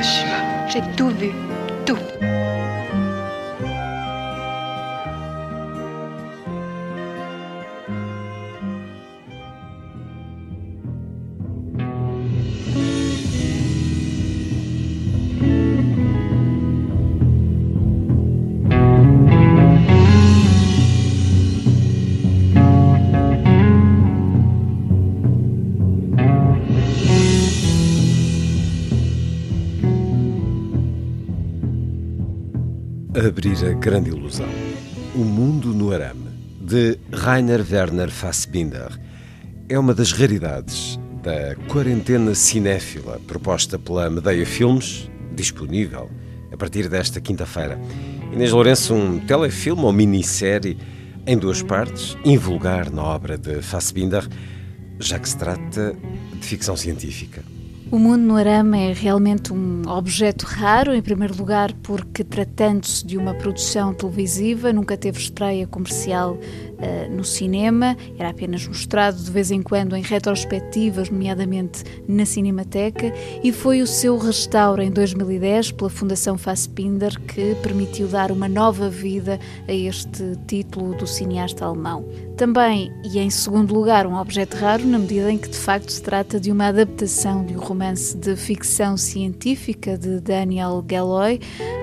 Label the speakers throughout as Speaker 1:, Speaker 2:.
Speaker 1: J'ai tout vu,
Speaker 2: Abrir a grande ilusão. O mundo no arame, de Rainer Werner Fassbinder, é uma das raridades da quarentena cinéfila proposta pela Medeia Filmes, disponível a partir desta quinta-feira. Inês Lourenço, um telefilme ou minissérie em duas partes, invulgar na obra de Fassbinder, já que se trata de ficção científica.
Speaker 3: O Mundo no Arame é realmente um objeto raro, em primeiro lugar porque, tratando-se de uma produção televisiva, nunca teve estreia comercial uh, no cinema, era apenas mostrado de vez em quando em retrospectivas, nomeadamente na Cinemateca, e foi o seu restauro em 2010 pela Fundação Fassbinder que permitiu dar uma nova vida a este título do cineasta alemão. Também, e em segundo lugar, um objeto raro na medida em que de facto se trata de uma adaptação de um romance de ficção científica de Daniel Galloy.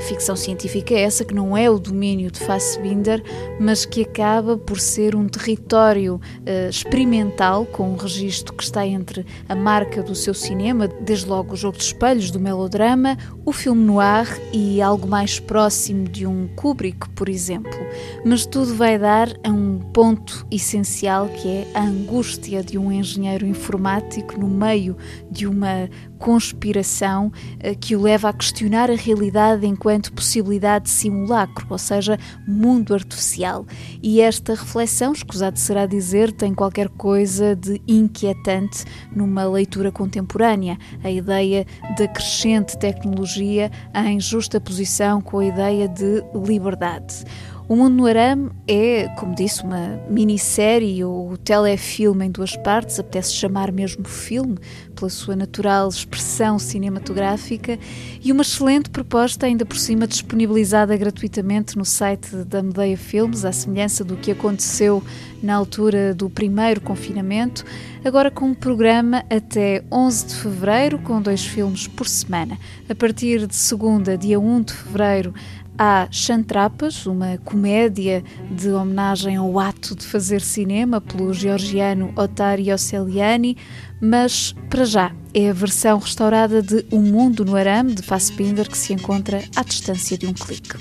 Speaker 3: Ficção científica essa que não é o domínio de Fassbinder, mas que acaba por ser um território uh, experimental com um registro que está entre a marca do seu cinema, desde logo o jogo de espelhos do melodrama, o filme noir e algo mais próximo de um Kubrick, por exemplo. Mas tudo vai dar a um ponto essencial que é a angústia de um engenheiro informático no meio de uma conspiração que o leva a questionar a realidade enquanto possibilidade de simulacro, ou seja, mundo artificial. E esta reflexão, escusado será dizer, tem qualquer coisa de inquietante numa leitura contemporânea, a ideia da crescente tecnologia em justa posição com a ideia de liberdade. O Mundo no Arame é, como disse, uma minissérie ou telefilme em duas partes, apetece chamar mesmo filme, pela sua natural expressão cinematográfica, e uma excelente proposta, ainda por cima disponibilizada gratuitamente no site da Medeia Filmes, à semelhança do que aconteceu na altura do primeiro confinamento, agora com um programa até 11 de fevereiro, com dois filmes por semana. A partir de segunda, dia 1 de fevereiro, Há Chantrapas, uma comédia de homenagem ao ato de fazer cinema pelo georgiano Ottario Celiani, mas para já é a versão restaurada de O Mundo no Arame de Fassbinder que se encontra à distância de um clique.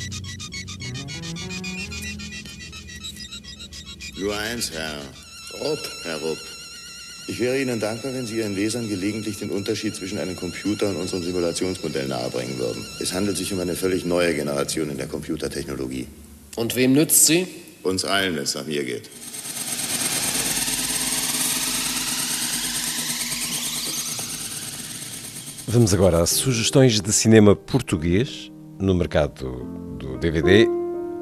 Speaker 4: Nur eins, Herr. Ich wäre Ihnen dankbar, wenn Sie Ihren Lesern gelegentlich den Unterschied zwischen einem Computer und unserem Simulationsmodell nahebringen würden. Es handelt sich um eine völlig neue Generation in der Computertechnologie.
Speaker 5: Und wem nützt sie?
Speaker 4: Uns allen, wenn es nach mir geht.
Speaker 2: Vamos agora a sugestões de cinema português no mercado do DVD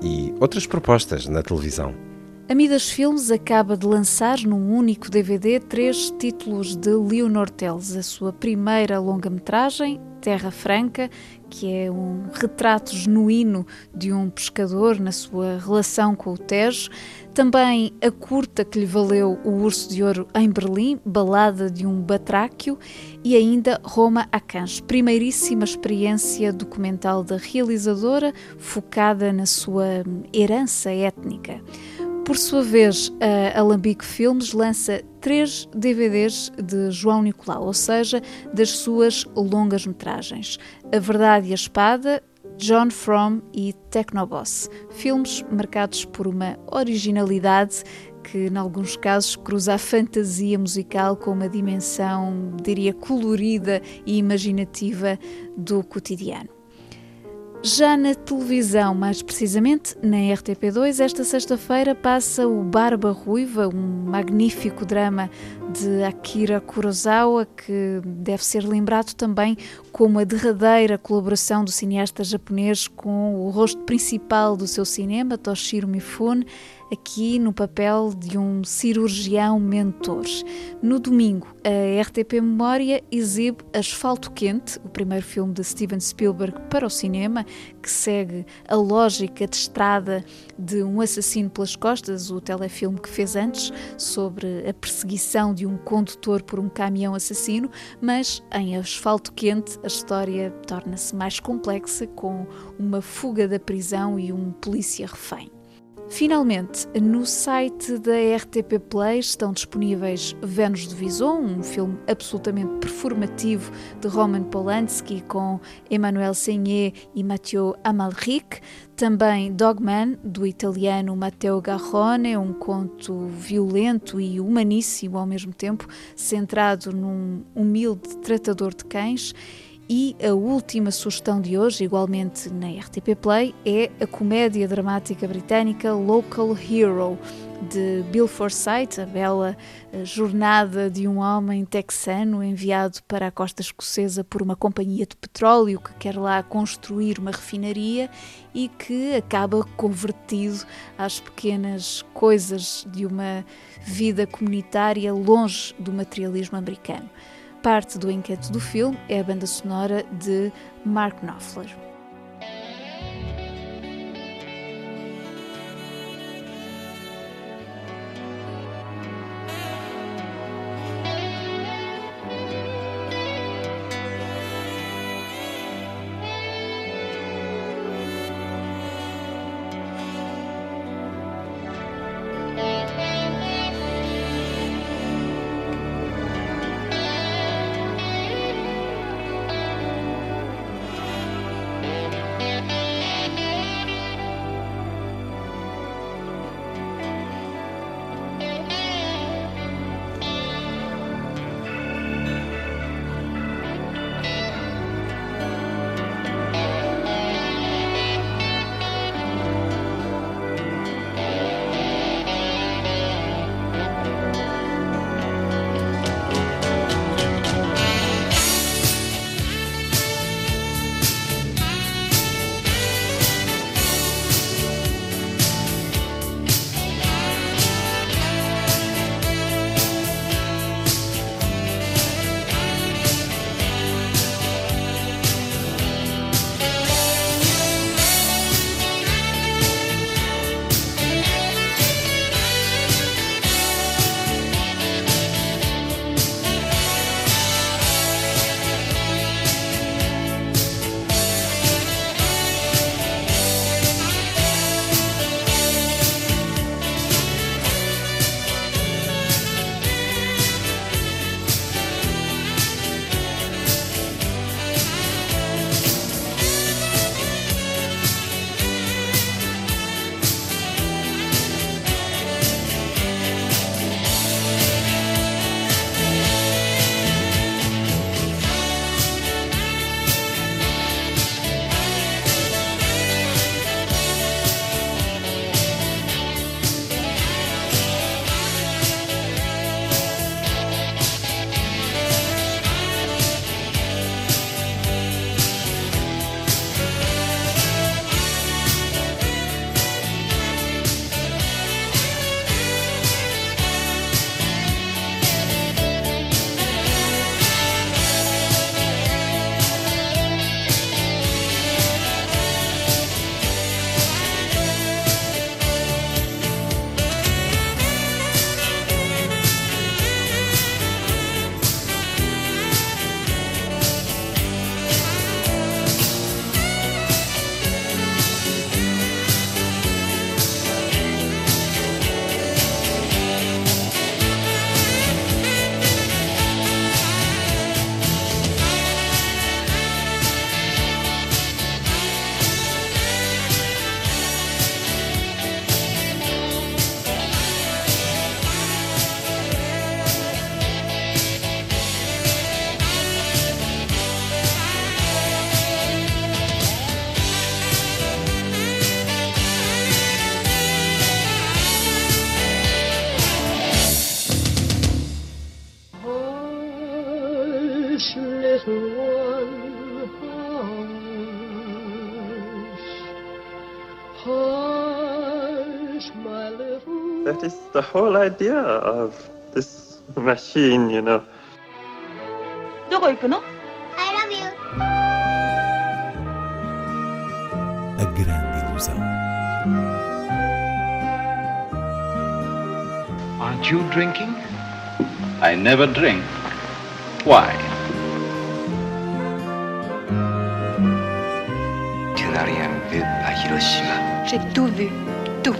Speaker 2: e outras propostas na televisão.
Speaker 3: A Midas Filmes acaba de lançar num único DVD três títulos de Leonor Teles, a sua primeira longa-metragem, Terra Franca, que é um retrato genuíno de um pescador na sua relação com o Tejo, também a curta que lhe valeu o Urso de Ouro em Berlim, Balada de um Batráquio, e ainda Roma a Cães, primeiríssima experiência documental da realizadora, focada na sua herança étnica. Por sua vez, a Alambique Filmes lança três DVDs de João Nicolau, ou seja, das suas longas metragens: A Verdade e a Espada, John From e Technoboss. Filmes marcados por uma originalidade que, em alguns casos, cruza a fantasia musical com uma dimensão, diria, colorida e imaginativa do cotidiano. Já na televisão, mais precisamente na RTP2, esta sexta-feira passa o Barba Ruiva, um magnífico drama de Akira Kurosawa, que deve ser lembrado também como a derradeira colaboração do cineasta japonês com o rosto principal do seu cinema, Toshiro Mifune, aqui no papel de um cirurgião mentor. No domingo, a RTP Memória exibe Asfalto Quente, o primeiro filme de Steven Spielberg para o cinema, que segue a lógica de estrada de um assassino pelas costas, o telefilme que fez antes sobre a perseguição de um condutor por um caminhão assassino, mas em Asfalto Quente a história torna-se mais complexa com uma fuga da prisão e um polícia refém. Finalmente, no site da RTP Play estão disponíveis Vênus de Vison, um filme absolutamente performativo de Roman Polanski com Emmanuel Seigné e Matteo Amalric. Também Dogman, do italiano Matteo Garrone, um conto violento e humaníssimo ao mesmo tempo, centrado num humilde tratador de cães. E a última sugestão de hoje, igualmente na RTP Play, é a comédia dramática britânica Local Hero, de Bill Forsyth, a bela eh, jornada de um homem texano enviado para a costa escocesa por uma companhia de petróleo que quer lá construir uma refinaria e que acaba convertido às pequenas coisas de uma vida comunitária longe do materialismo americano. Parte do encanto do filme é a banda sonora de Mark Knopfler.
Speaker 6: That is the whole idea of this machine, you know.
Speaker 7: どこ行くの
Speaker 8: I love you.
Speaker 1: A grande ilusão.
Speaker 9: Aren't you drinking? I never drink. Why?
Speaker 10: Tu n'as rien vu à Hiroshima.
Speaker 8: J'ai tout vu. Tout.